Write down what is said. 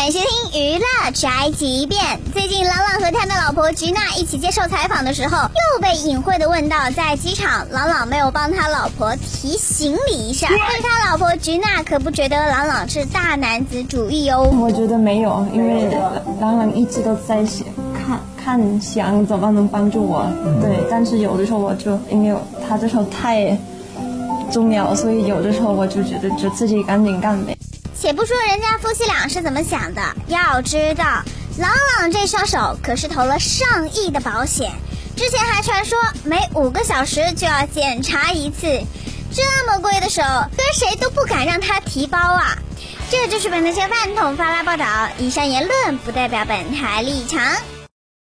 欢迎收听娱乐宅急便。最近，朗朗和他的老婆菊娜一起接受采访的时候，又被隐晦的问到，在机场，朗朗没有帮他老婆提行李一下。但他老婆菊娜可不觉得朗朗是大男子主义哦。我觉得没有，因为朗朗一直都在想看看想怎么能帮助我。对，但是有的时候我就因为他这时候太重要，所以有的时候我就觉得就自己赶紧干呗。且不说人家夫妻俩是怎么想的，要知道，朗朗这双手可是投了上亿的保险，之前还传说每五个小时就要检查一次，这么贵的手，跟谁都不敢让他提包啊！这就是本台饭桶发来报道，以上言论不代表本台立场。